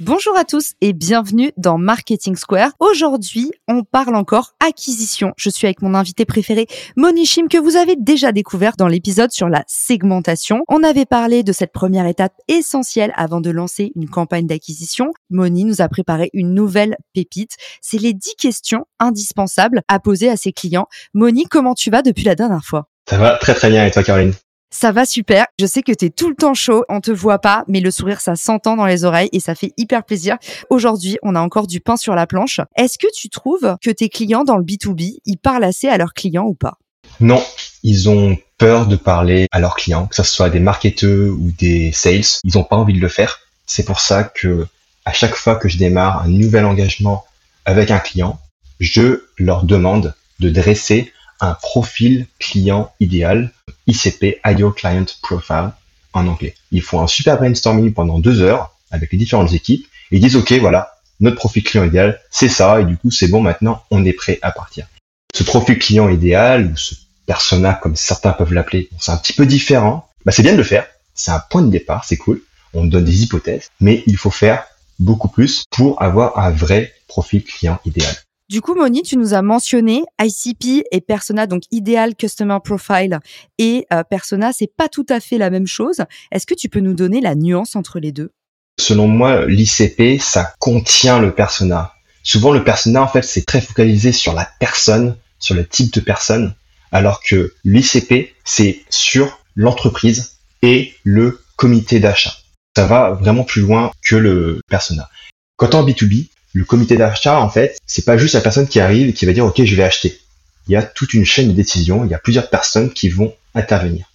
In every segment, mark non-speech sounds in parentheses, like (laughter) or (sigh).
Bonjour à tous et bienvenue dans Marketing Square. Aujourd'hui, on parle encore acquisition. Je suis avec mon invité préféré, Moni Chim, que vous avez déjà découvert dans l'épisode sur la segmentation. On avait parlé de cette première étape essentielle avant de lancer une campagne d'acquisition. Moni nous a préparé une nouvelle pépite. C'est les 10 questions indispensables à poser à ses clients. Moni, comment tu vas depuis la dernière fois? Ça va très très bien et toi Caroline? Ça va super. Je sais que tu es tout le temps chaud. On te voit pas, mais le sourire, ça s'entend dans les oreilles et ça fait hyper plaisir. Aujourd'hui, on a encore du pain sur la planche. Est-ce que tu trouves que tes clients dans le B2B, ils parlent assez à leurs clients ou pas? Non, ils ont peur de parler à leurs clients, que ce soit des marketeurs ou des sales. Ils n'ont pas envie de le faire. C'est pour ça que à chaque fois que je démarre un nouvel engagement avec un client, je leur demande de dresser un profil client idéal, ICP, Ideal Client Profile en anglais. Ils font un super brainstorming pendant deux heures avec les différentes équipes et ils disent ok voilà notre profil client idéal c'est ça et du coup c'est bon maintenant on est prêt à partir. Ce profil client idéal ou ce persona comme certains peuvent l'appeler, c'est un petit peu différent. Bah, c'est bien de le faire, c'est un point de départ, c'est cool. On donne des hypothèses, mais il faut faire beaucoup plus pour avoir un vrai profil client idéal. Du coup, Moni, tu nous as mentionné ICP et Persona, donc Ideal Customer Profile et euh, Persona, c'est pas tout à fait la même chose. Est-ce que tu peux nous donner la nuance entre les deux? Selon moi, l'ICP, ça contient le persona. Souvent, le persona, en fait, c'est très focalisé sur la personne, sur le type de personne, alors que l'ICP, c'est sur l'entreprise et le comité d'achat. Ça va vraiment plus loin que le persona. Quand en B2B, le comité d'achat, en fait, c'est pas juste la personne qui arrive et qui va dire OK, je vais acheter. Il y a toute une chaîne de décision, il y a plusieurs personnes qui vont intervenir.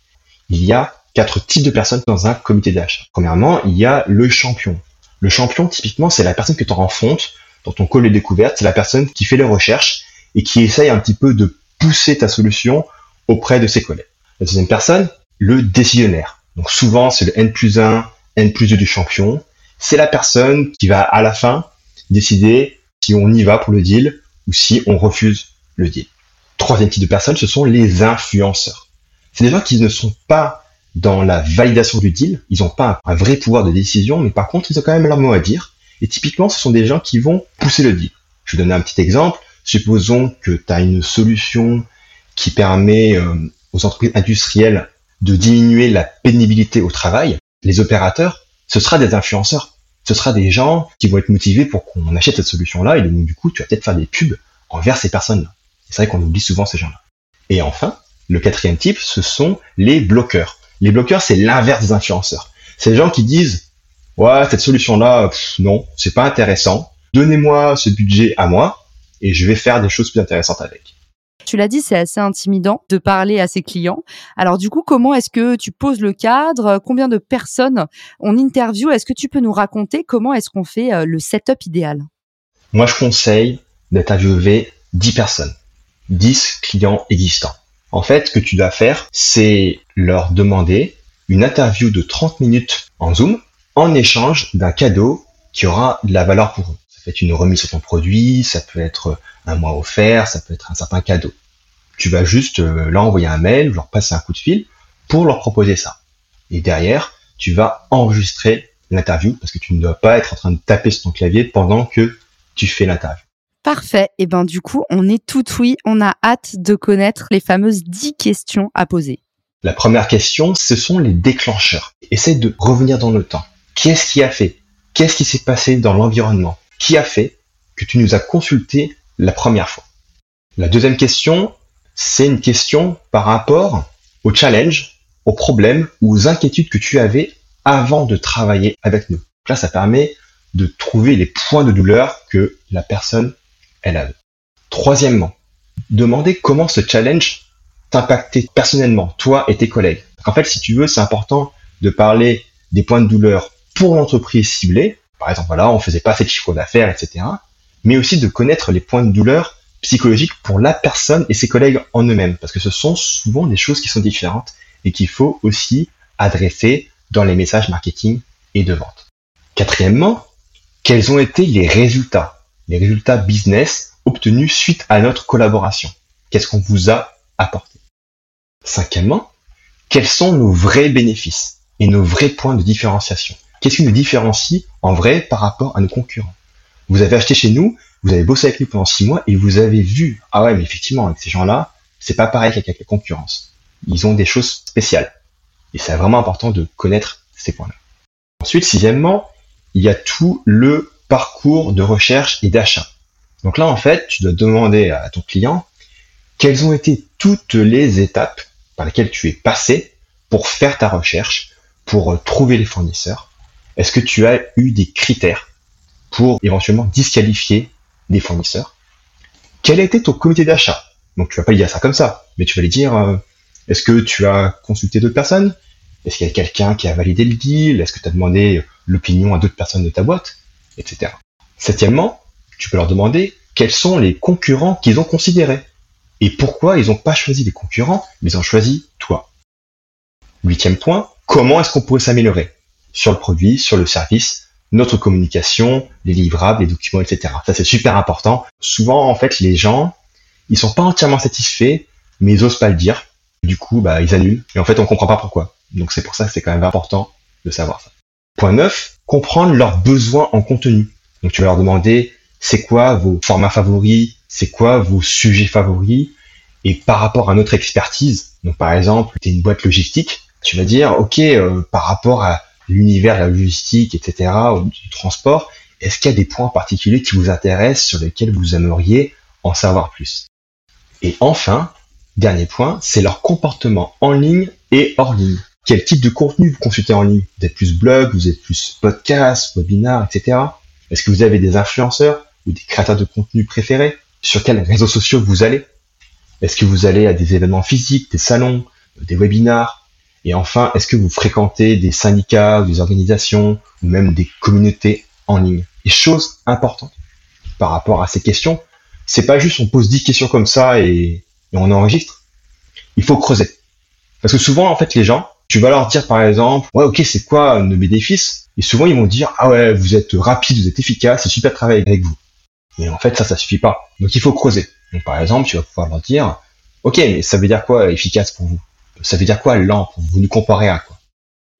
Il y a quatre types de personnes dans un comité d'achat. Premièrement, il y a le champion. Le champion, typiquement, c'est la personne que tu rencontres dans ton call de découverte, c'est la personne qui fait les recherches et qui essaye un petit peu de pousser ta solution auprès de ses collègues. La deuxième personne, le décisionnaire. Donc souvent, c'est le N plus 1, N plus 2 du champion. C'est la personne qui va à la fin décider si on y va pour le deal ou si on refuse le deal. Troisième type de personnes, ce sont les influenceurs. C'est des gens qui ne sont pas dans la validation du deal, ils n'ont pas un vrai pouvoir de décision, mais par contre, ils ont quand même leur mot à dire. Et typiquement, ce sont des gens qui vont pousser le deal. Je vais donner un petit exemple. Supposons que tu as une solution qui permet euh, aux entreprises industrielles de diminuer la pénibilité au travail. Les opérateurs, ce sera des influenceurs ce sera des gens qui vont être motivés pour qu'on achète cette solution-là, et donc du coup, tu vas peut-être faire des pubs envers ces personnes-là. C'est vrai qu'on oublie souvent ces gens-là. Et enfin, le quatrième type, ce sont les bloqueurs. Les bloqueurs, c'est l'inverse des influenceurs. C'est les gens qui disent, ouais, cette solution-là, non, c'est pas intéressant. Donnez-moi ce budget à moi, et je vais faire des choses plus intéressantes avec. Tu l'as dit, c'est assez intimidant de parler à ses clients. Alors du coup, comment est-ce que tu poses le cadre? Combien de personnes on interview? Est-ce que tu peux nous raconter comment est-ce qu'on fait euh, le setup idéal? Moi, je conseille d'interviewer 10 personnes, 10 clients existants. En fait, ce que tu dois faire, c'est leur demander une interview de 30 minutes en Zoom en échange d'un cadeau qui aura de la valeur pour eux. Ça peut être une remise sur ton produit, ça peut être un mois offert, ça peut être un certain cadeau. Tu vas juste euh, leur envoyer un mail, leur passer un coup de fil pour leur proposer ça. Et derrière, tu vas enregistrer l'interview parce que tu ne dois pas être en train de taper sur ton clavier pendant que tu fais l'interview. Parfait. Et ben du coup, on est tout oui. On a hâte de connaître les fameuses 10 questions à poser. La première question, ce sont les déclencheurs. Essaye de revenir dans le temps. Qu'est-ce qui a fait? Qu'est-ce qui s'est passé dans l'environnement? Qui a fait que tu nous as consulté la première fois? La deuxième question, c'est une question par rapport au challenge, aux problèmes ou aux inquiétudes que tu avais avant de travailler avec nous. Là, ça permet de trouver les points de douleur que la personne, elle a. Troisièmement, demandez comment ce challenge t'impactait personnellement, toi et tes collègues. En fait, si tu veux, c'est important de parler des points de douleur pour l'entreprise ciblée. Par exemple, voilà, on faisait pas assez de chiffre d'affaires, etc. Mais aussi de connaître les points de douleur psychologiques pour la personne et ses collègues en eux-mêmes. Parce que ce sont souvent des choses qui sont différentes et qu'il faut aussi adresser dans les messages marketing et de vente. Quatrièmement, quels ont été les résultats, les résultats business obtenus suite à notre collaboration? Qu'est-ce qu'on vous a apporté? Cinquièmement, quels sont nos vrais bénéfices et nos vrais points de différenciation? Qu'est-ce qui nous différencie en vrai par rapport à nos concurrents? Vous avez acheté chez nous, vous avez bossé avec nous pendant six mois et vous avez vu, ah ouais, mais effectivement, avec ces gens-là, c'est pas pareil qu'avec la concurrence. Ils ont des choses spéciales. Et c'est vraiment important de connaître ces points-là. Ensuite, sixièmement, il y a tout le parcours de recherche et d'achat. Donc là, en fait, tu dois demander à ton client quelles ont été toutes les étapes par lesquelles tu es passé pour faire ta recherche, pour trouver les fournisseurs. Est-ce que tu as eu des critères pour éventuellement disqualifier des fournisseurs. Quel a été ton comité d'achat? Donc tu vas pas lui dire ça comme ça, mais tu vas lui dire euh, est-ce que tu as consulté d'autres personnes? Est-ce qu'il y a quelqu'un qui a validé le deal? Est-ce que tu as demandé l'opinion à d'autres personnes de ta boîte? Etc. Septièmement, tu peux leur demander quels sont les concurrents qu'ils ont considérés. Et pourquoi ils n'ont pas choisi les concurrents, mais ils ont choisi toi? Huitième point, comment est-ce qu'on pourrait s'améliorer? Sur le produit, sur le service, notre communication, les livrables, les documents, etc. Ça c'est super important. Souvent en fait les gens, ils sont pas entièrement satisfaits, mais ils osent pas le dire. Du coup, bah, ils annulent. Et en fait, on comprend pas pourquoi. Donc c'est pour ça que c'est quand même important de savoir ça. Point 9, comprendre leurs besoins en contenu. Donc tu vas leur demander c'est quoi vos formats favoris, c'est quoi vos sujets favoris, et par rapport à notre expertise, donc par exemple, tu es une boîte logistique, tu vas dire, ok, euh, par rapport à l'univers la logistique, etc., ou du transport, est-ce qu'il y a des points particuliers qui vous intéressent, sur lesquels vous aimeriez en savoir plus? Et enfin, dernier point, c'est leur comportement en ligne et hors ligne. Quel type de contenu vous consultez en ligne? Vous êtes plus blog, vous êtes plus podcast, webinar, etc. Est-ce que vous avez des influenceurs ou des créateurs de contenu préférés? Sur quels réseaux sociaux vous allez? Est-ce que vous allez à des événements physiques, des salons, des webinars? Et enfin, est-ce que vous fréquentez des syndicats des organisations ou même des communautés en ligne? Et chose importante par rapport à ces questions, c'est pas juste on pose 10 questions comme ça et, et on enregistre. Il faut creuser. Parce que souvent, en fait, les gens, tu vas leur dire par exemple, ouais, ok, c'est quoi nos bénéfices? Et souvent, ils vont dire, ah ouais, vous êtes rapide, vous êtes efficace, c'est super de travailler avec vous. Mais en fait, ça, ça suffit pas. Donc, il faut creuser. Donc, par exemple, tu vas pouvoir leur dire, ok, mais ça veut dire quoi efficace pour vous? Ça veut dire quoi lent Vous nous comparez à quoi?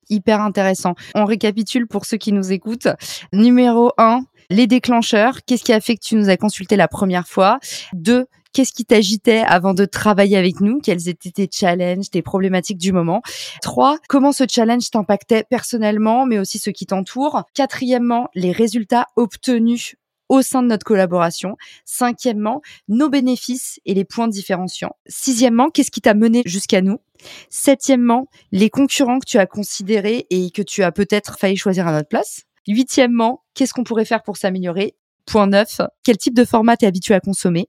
Hyper intéressant. On récapitule pour ceux qui nous écoutent. Numéro 1, les déclencheurs. Qu'est-ce qui a fait que tu nous as consulté la première fois? 2. Qu'est-ce qui t'agitait avant de travailler avec nous? Quels étaient tes challenges, tes problématiques du moment? Trois, comment ce challenge t'impactait personnellement, mais aussi ceux qui t'entourent? Quatrièmement, les résultats obtenus au sein de notre collaboration. Cinquièmement, nos bénéfices et les points différenciants. Sixièmement, qu'est-ce qui t'a mené jusqu'à nous? Septièmement, les concurrents que tu as considérés et que tu as peut-être failli choisir à notre place. Huitièmement, qu'est-ce qu'on pourrait faire pour s'améliorer? Point 9, quel type de format t'es habitué à consommer?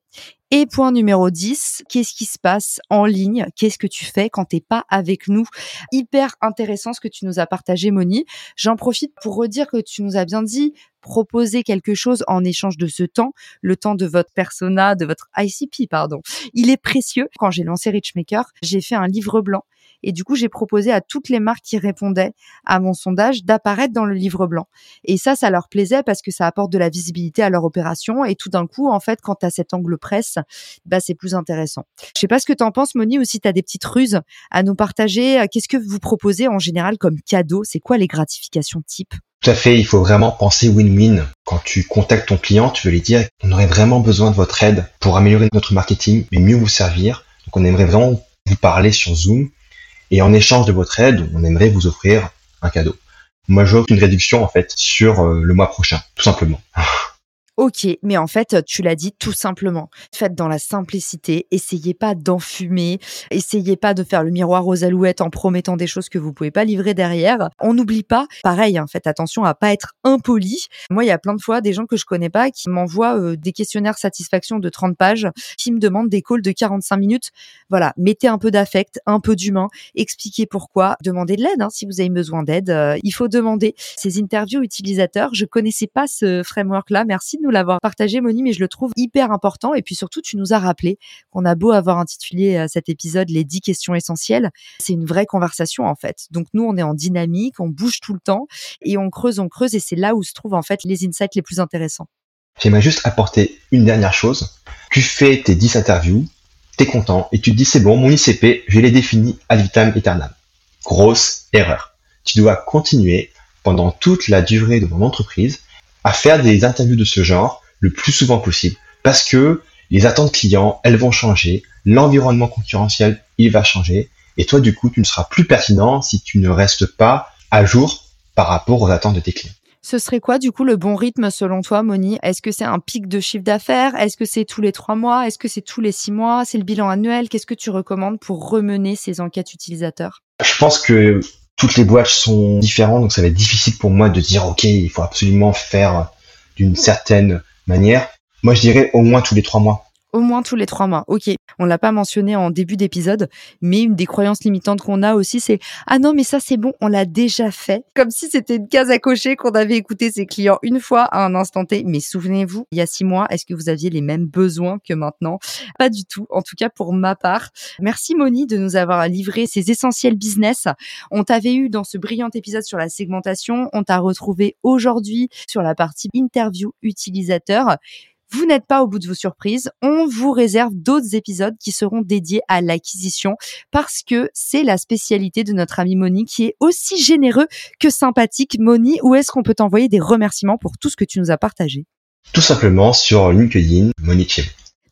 Et point numéro 10, qu'est-ce qui se passe en ligne? Qu'est-ce que tu fais quand t'es pas avec nous? Hyper intéressant ce que tu nous as partagé, Moni. J'en profite pour redire que tu nous as bien dit proposer quelque chose en échange de ce temps, le temps de votre persona, de votre ICP, pardon. Il est précieux. Quand j'ai lancé Richmaker, j'ai fait un livre blanc et du coup, j'ai proposé à toutes les marques qui répondaient à mon sondage d'apparaître dans le livre blanc. Et ça, ça leur plaisait parce que ça apporte de la visibilité à leur opération. Et tout d'un coup, en fait, quand tu as cet angle presse, bah, c'est plus intéressant. Je sais pas ce que tu en penses, Moni, ou si tu as des petites ruses à nous partager. Qu'est-ce que vous proposez en général comme cadeau? C'est quoi les gratifications type? Tout à fait, il faut vraiment penser win-win. Quand tu contactes ton client, tu veux lui dire on aurait vraiment besoin de votre aide pour améliorer notre marketing, mais mieux vous servir. Donc on aimerait vraiment vous parler sur Zoom et en échange de votre aide, on aimerait vous offrir un cadeau. Moi, j'offre une réduction en fait sur euh, le mois prochain, tout simplement. (laughs) Ok, mais en fait, tu l'as dit tout simplement. Faites dans la simplicité, essayez pas d'enfumer, essayez pas de faire le miroir aux alouettes en promettant des choses que vous pouvez pas livrer derrière. On n'oublie pas, pareil, hein, faites attention à pas être impoli. Moi, il y a plein de fois des gens que je connais pas qui m'envoient euh, des questionnaires satisfaction de 30 pages, qui me demandent des calls de 45 minutes. Voilà, mettez un peu d'affect, un peu d'humain, expliquez pourquoi, demandez de l'aide hein, si vous avez besoin d'aide. Euh, il faut demander ces interviews utilisateurs. Je connaissais pas ce framework-là. Merci nous l'avoir partagé, Moni, mais je le trouve hyper important. Et puis surtout, tu nous as rappelé qu'on a beau avoir intitulé euh, cet épisode les 10 questions essentielles. C'est une vraie conversation, en fait. Donc, nous, on est en dynamique, on bouge tout le temps et on creuse, on creuse. Et c'est là où se trouvent, en fait, les insights les plus intéressants. J'aimerais juste apporter une dernière chose. Tu fais tes 10 interviews, t'es content et tu te dis c'est bon, mon ICP, je l'ai défini ad vitam aeternam. Grosse erreur. Tu dois continuer pendant toute la durée de mon entreprise à faire des interviews de ce genre le plus souvent possible. Parce que les attentes clients, elles vont changer, l'environnement concurrentiel, il va changer et toi du coup, tu ne seras plus pertinent si tu ne restes pas à jour par rapport aux attentes de tes clients. Ce serait quoi du coup le bon rythme selon toi, Moni? Est-ce que c'est un pic de chiffre d'affaires? Est-ce que c'est tous les trois mois? Est-ce que c'est tous les six mois? C'est le bilan annuel? Qu'est-ce que tu recommandes pour remener ces enquêtes utilisateurs? Je pense que toutes les boîtes sont différentes, donc ça va être difficile pour moi de dire ok, il faut absolument faire d'une certaine manière. Moi, je dirais au moins tous les trois mois. Au moins tous les trois mois. Ok. On l'a pas mentionné en début d'épisode, mais une des croyances limitantes qu'on a aussi, c'est ah non mais ça c'est bon, on l'a déjà fait. Comme si c'était une case à cocher qu'on avait écouté ses clients une fois à un instant T. Mais souvenez-vous, il y a six mois, est-ce que vous aviez les mêmes besoins que maintenant? Pas du tout. En tout cas pour ma part. Merci Moni de nous avoir livré ces essentiels business. On t'avait eu dans ce brillant épisode sur la segmentation. On t'a retrouvé aujourd'hui sur la partie interview utilisateur. Vous n'êtes pas au bout de vos surprises. On vous réserve d'autres épisodes qui seront dédiés à l'acquisition parce que c'est la spécialité de notre ami Moni qui est aussi généreux que sympathique. Moni, où est-ce qu'on peut t'envoyer des remerciements pour tout ce que tu nous as partagé? Tout simplement sur LinkedIn, Moni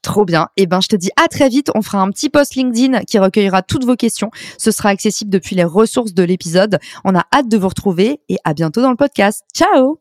Trop bien. Eh ben, je te dis à très vite. On fera un petit post LinkedIn qui recueillera toutes vos questions. Ce sera accessible depuis les ressources de l'épisode. On a hâte de vous retrouver et à bientôt dans le podcast. Ciao!